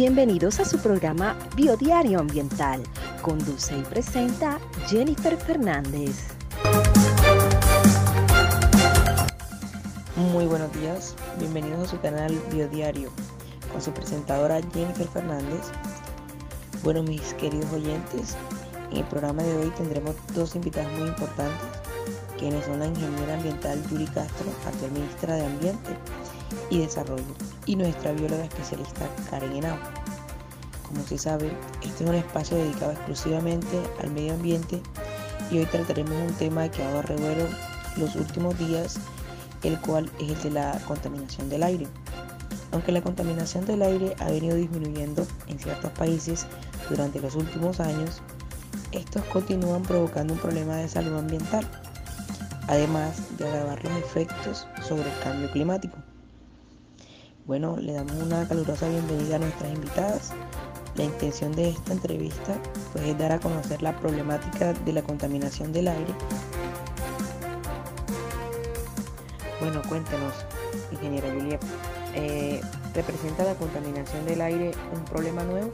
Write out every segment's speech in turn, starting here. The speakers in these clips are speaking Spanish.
Bienvenidos a su programa Biodiario Ambiental. Conduce y presenta Jennifer Fernández. Muy buenos días, bienvenidos a su canal Biodiario con su presentadora Jennifer Fernández. Bueno, mis queridos oyentes, en el programa de hoy tendremos dos invitadas muy importantes, quienes son la ingeniera ambiental Yuri Castro, actual ministra de Ambiente y Desarrollo, y nuestra bióloga especialista Karen Henao. Como se sabe, este es un espacio dedicado exclusivamente al medio ambiente y hoy trataremos un tema que ha dado revuelo los últimos días, el cual es el de la contaminación del aire. Aunque la contaminación del aire ha venido disminuyendo en ciertos países durante los últimos años, estos continúan provocando un problema de salud ambiental, además de agravar los efectos sobre el cambio climático. Bueno, le damos una calurosa bienvenida a nuestras invitadas. La intención de esta entrevista pues, es dar a conocer la problemática de la contaminación del aire. Bueno, cuéntenos, ingeniera Julia, eh, ¿representa la contaminación del aire un problema nuevo?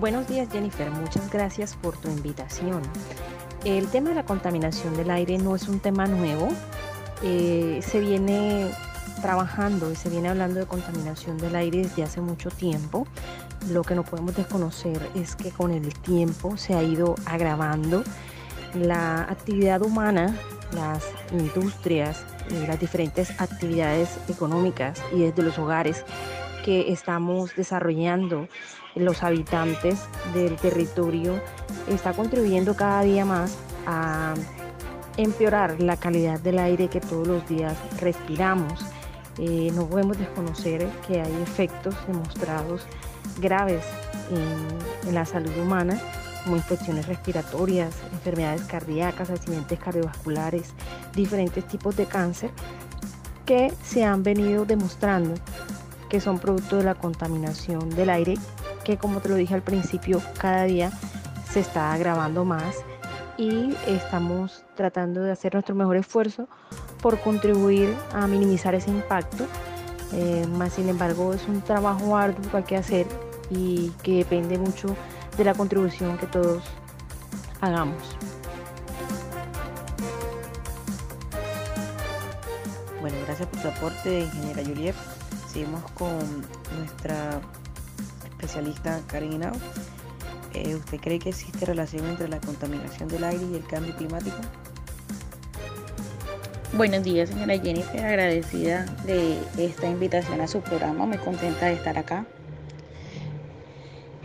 Buenos días Jennifer, muchas gracias por tu invitación. El tema de la contaminación del aire no es un tema nuevo, eh, se viene trabajando y se viene hablando de contaminación del aire desde hace mucho tiempo. Lo que no podemos desconocer es que con el tiempo se ha ido agravando la actividad humana, las industrias, las diferentes actividades económicas y desde los hogares que estamos desarrollando los habitantes del territorio está contribuyendo cada día más a empeorar la calidad del aire que todos los días respiramos. Eh, no podemos desconocer que hay efectos demostrados graves en, en la salud humana, como infecciones respiratorias, enfermedades cardíacas, accidentes cardiovasculares, diferentes tipos de cáncer, que se han venido demostrando que son producto de la contaminación del aire, que como te lo dije al principio, cada día se está agravando más y estamos tratando de hacer nuestro mejor esfuerzo por contribuir a minimizar ese impacto. Eh, más sin embargo, es un trabajo arduo que hay que hacer y que depende mucho de la contribución que todos hagamos. Bueno, gracias por su aporte, ingeniera Juliet. Seguimos con nuestra especialista Karen Hinao. Eh, ¿Usted cree que existe relación entre la contaminación del aire y el cambio climático? Buenos días, señora Jennifer, agradecida de esta invitación a su programa, muy contenta de estar acá.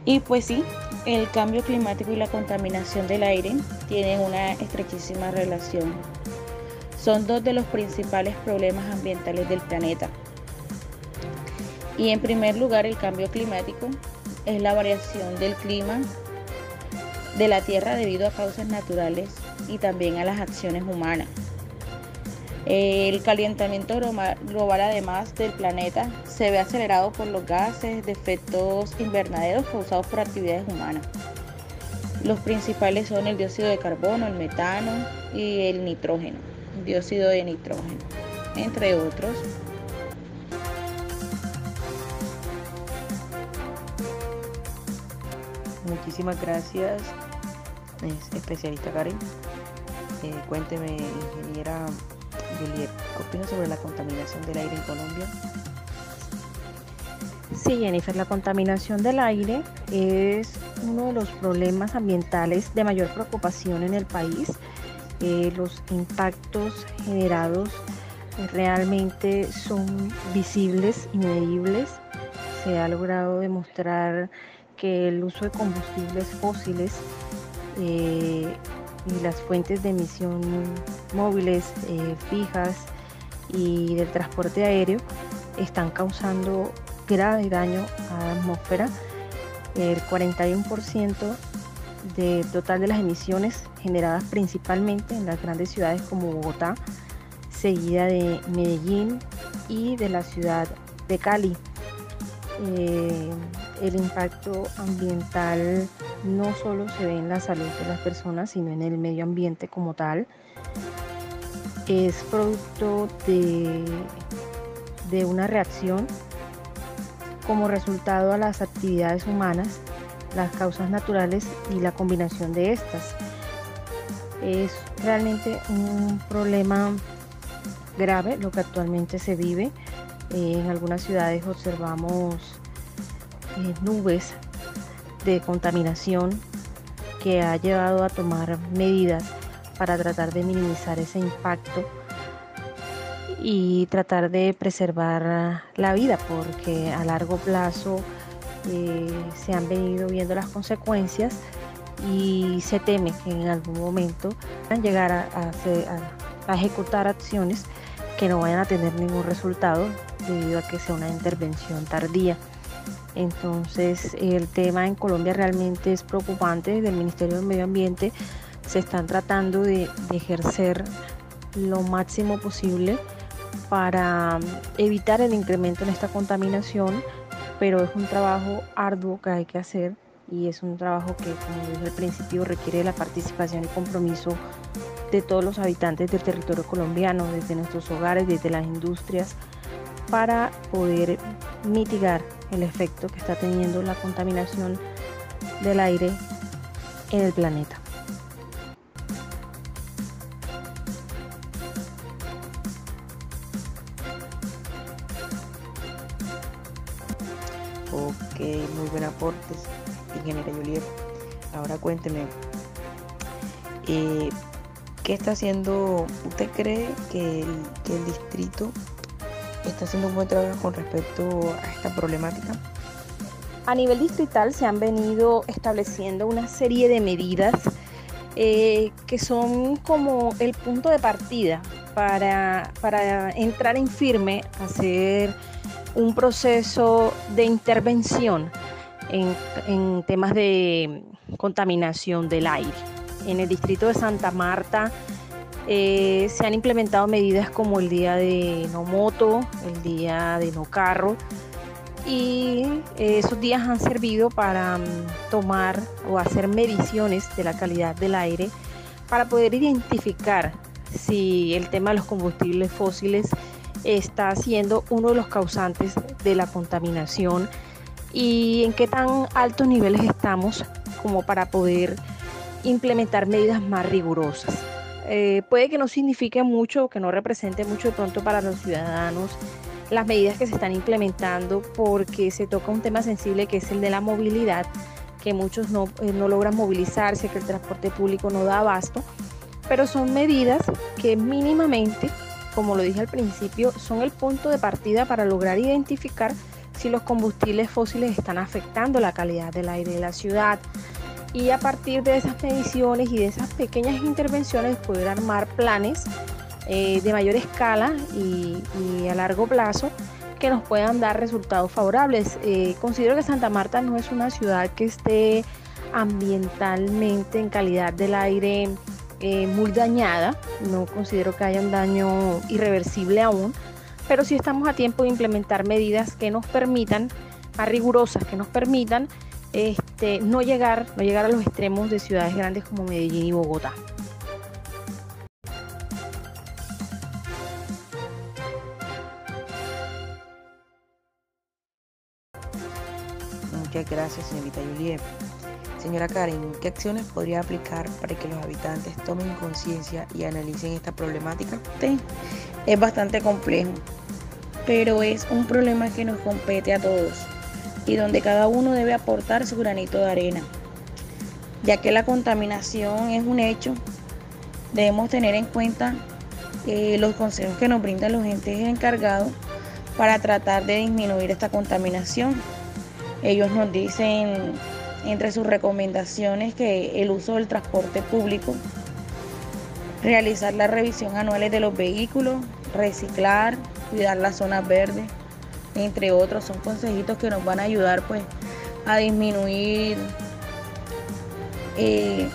Y pues sí, el cambio climático y la contaminación del aire tienen una estrechísima relación. Son dos de los principales problemas ambientales del planeta. Y en primer lugar, el cambio climático es la variación del clima de la Tierra debido a causas naturales y también a las acciones humanas. El calentamiento global además del planeta se ve acelerado por los gases de efectos invernaderos causados por actividades humanas. Los principales son el dióxido de carbono, el metano y el nitrógeno, dióxido de nitrógeno, entre otros. Muchísimas gracias, especialista Karen. Eh, cuénteme, ingeniera Juliet, ¿qué opina sobre la contaminación del aire en Colombia? Sí, Jennifer, la contaminación del aire es uno de los problemas ambientales de mayor preocupación en el país. Eh, los impactos generados realmente son visibles y medibles. Se ha logrado demostrar que el uso de combustibles fósiles eh, y las fuentes de emisión móviles eh, fijas y del transporte aéreo están causando grave daño a la atmósfera. El 41% del total de las emisiones generadas principalmente en las grandes ciudades como Bogotá, seguida de Medellín y de la ciudad de Cali. Eh, el impacto ambiental no solo se ve en la salud de las personas, sino en el medio ambiente como tal. Es producto de, de una reacción como resultado a las actividades humanas, las causas naturales y la combinación de estas. Es realmente un problema grave lo que actualmente se vive. en algunas ciudades observamos eh, nubes de contaminación que ha llevado a tomar medidas para tratar de minimizar ese impacto y tratar de preservar la vida porque a largo plazo eh, se han venido viendo las consecuencias y se teme que en algún momento van a llegar a ejecutar acciones que no vayan a tener ningún resultado debido a que sea una intervención tardía. Entonces el tema en Colombia realmente es preocupante. Desde el Ministerio del Medio Ambiente se están tratando de, ejercer lo máximo posible para evitar el incremento en esta contaminación, pero es un trabajo arduo que hay que hacer y es un trabajo que, como dije al principio, requiere la participación y compromiso de todos los habitantes del territorio colombiano, desde nuestros hogares, desde las industrias, para poder mitigar el efecto que está teniendo la contaminación del aire en el planeta. Ok, muy buen aportes, ingeniera Juliet. Ahora cuénteme, eh, ¿qué está haciendo? ¿Usted cree que el distrito está haciendo un buen trabajo con respecto a esta problemática? A nivel distrital se han venido estableciendo una serie de medidas eh, que son como el punto de partida para, para entrar en firme, hacer un proceso de intervención en, en temas de contaminación del aire. En el distrito de Santa Marta eh, se han implementado medidas como el día de no moto, el día de no carro, y eh, esos días han servido para mm, tomar o hacer mediciones de la calidad del aire para poder identificar si el tema de los combustibles fósiles está siendo uno de los causantes de la contaminación y en qué tan altos niveles estamos como para poder implementar medidas más rigurosas. Eh, puede que no signifique mucho, que no represente mucho pronto para los ciudadanos las medidas que se están implementando porque se toca un tema sensible que es el de la movilidad, que muchos no, eh, no logran movilizarse, que el transporte público no da abasto, pero son medidas que mínimamente, como lo dije al principio, son el punto de partida para lograr identificar si los combustibles fósiles están afectando la calidad del aire de la ciudad, y a partir de esas mediciones y de esas pequeñas intervenciones poder armar planes eh, de mayor escala y, a largo plazo que nos puedan dar resultados favorables. Eh, considero que Santa Marta no es una ciudad que esté ambientalmente en calidad del aire eh, muy dañada, no considero que haya un daño irreversible aún, pero sí estamos a tiempo de implementar medidas que nos permitan, más rigurosas, que nos permitan este, no, llegar, no llegar a los extremos de ciudades grandes como Medellín y Bogotá. Muchas gracias, señorita Juliet. Señora Karen, ¿qué acciones podría aplicar para que los habitantes tomen conciencia y analicen esta problemática? Sí, es bastante complejo, pero es un problema que nos compete a todos y donde cada uno debe aportar su granito de arena. Ya que la contaminación es un hecho, debemos tener en cuenta eh, los consejos que nos brindan los entes encargados para tratar de disminuir esta contaminación. Ellos nos dicen entre sus recomendaciones que el uso del transporte público, realizar la revisión anuales de los vehículos, reciclar, cuidar las zonas verdes, entre otros, son consejitos que nos van a ayudar pues a disminuir eh,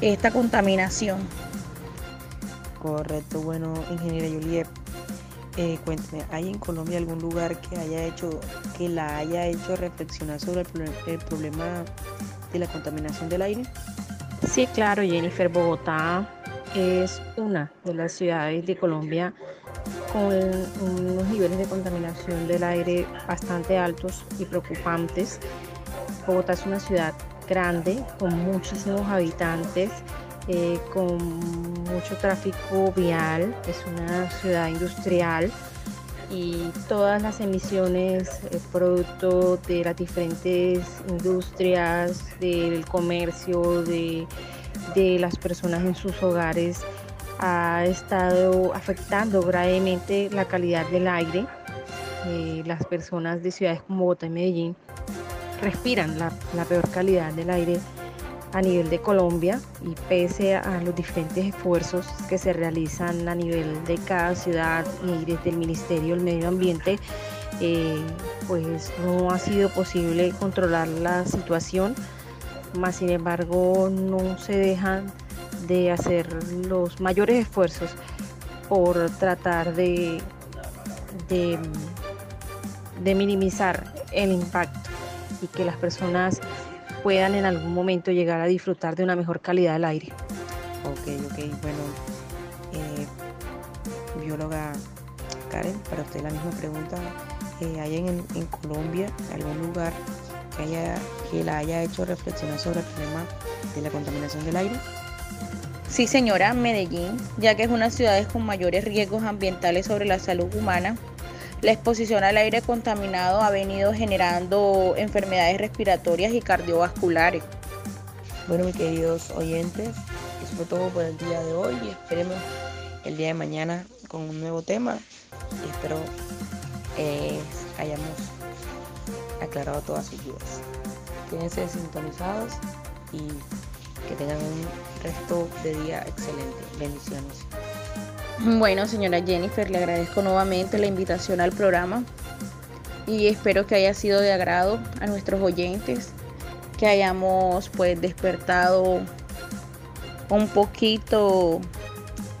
esta contaminación. Correcto, bueno, ingeniera Juliet, eh, cuénteme, ¿hay en Colombia algún lugar que haya hecho, que la haya hecho reflexionar sobre el, el problema de la contaminación del aire? Sí, claro, Jennifer, Bogotá es una de las ciudades de Colombia con unos niveles de contaminación del aire bastante altos y preocupantes. Bogotá es una ciudad grande, con muchísimos habitantes, eh, con mucho tráfico vial, es una ciudad industrial y todas las emisiones eh, producto de las diferentes industrias, del comercio, de, de las personas en sus hogares ha estado afectando gravemente la calidad del aire. Eh, las personas de ciudades como Bogotá y Medellín respiran la, peor calidad del aire a nivel de Colombia y pese a los diferentes esfuerzos que se realizan a nivel de cada ciudad y desde el Ministerio del Medio Ambiente, eh, pues no ha sido posible controlar la situación, más sin embargo no se dejan de hacer los mayores esfuerzos por tratar de, de, minimizar el impacto y que las personas puedan en algún momento llegar a disfrutar de una mejor calidad del aire. Ok, ok, bueno, eh, bióloga Karen, para usted la misma pregunta, eh, ¿hay en, en, Colombia algún lugar que, haya, que la haya hecho reflexionar sobre el problema de la contaminación del aire? Sí, señora, Medellín, ya que es una ciudad con mayores riesgos ambientales sobre la salud humana, la exposición al aire contaminado ha venido generando enfermedades respiratorias y cardiovasculares. Bueno, mis queridos oyentes, eso fue todo por el día de hoy y esperemos el día de mañana con un nuevo tema y espero eh, hayamos aclarado todas sus dudas. Quédense sintonizados y que tengan un resto de día excelente. Bendiciones. Bueno, señora Jennifer, le agradezco nuevamente la invitación al programa y espero que haya sido de agrado a nuestros oyentes, que hayamos pues despertado un poquito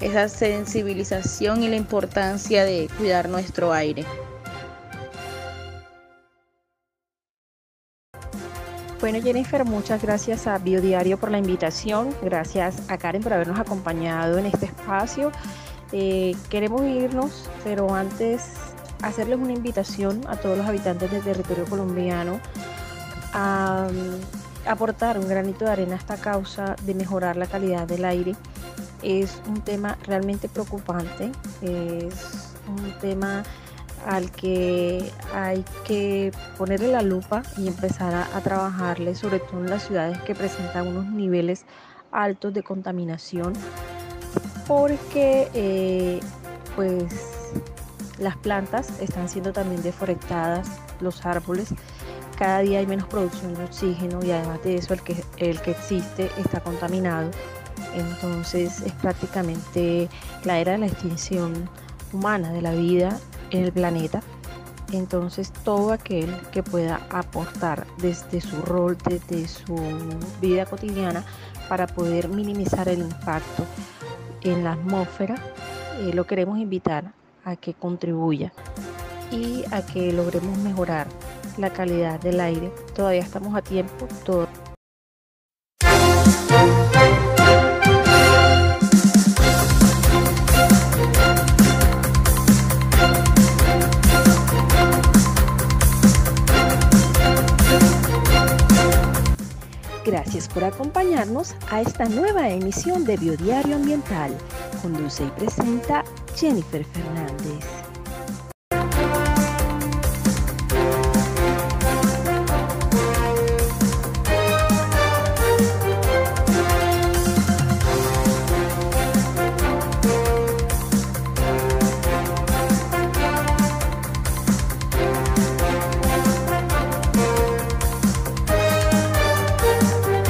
esa sensibilización y la importancia de cuidar nuestro aire. Bueno, Jennifer, muchas gracias a Biodiario por la invitación, gracias a Karen por habernos acompañado en este espacio eh, queremos irnos, pero antes hacerles una invitación a todos los habitantes del territorio colombiano a, mm, aportar un granito de arena a esta causa de mejorar la calidad del aire. Es un tema realmente preocupante, es un tema al que hay que ponerle la lupa y empezar a, trabajarle, sobre todo en las ciudades que presentan unos niveles altos de contaminación porque eh, pues las plantas están siendo también deforestadas, los árboles, cada día hay menos producción de oxígeno y además de eso el que, el que existe está contaminado. Entonces es prácticamente la era de la extinción humana de la vida en el planeta. Entonces todo aquel que pueda aportar desde su rol, desde su vida cotidiana para poder minimizar el impacto en la atmósfera, eh, lo queremos invitar a que contribuya y a que logremos mejorar la calidad del aire. Todavía estamos a tiempo. Todo por acompañarnos a esta nueva emisión de Biodiario Ambiental. Conduce y presenta Jennifer Fernández.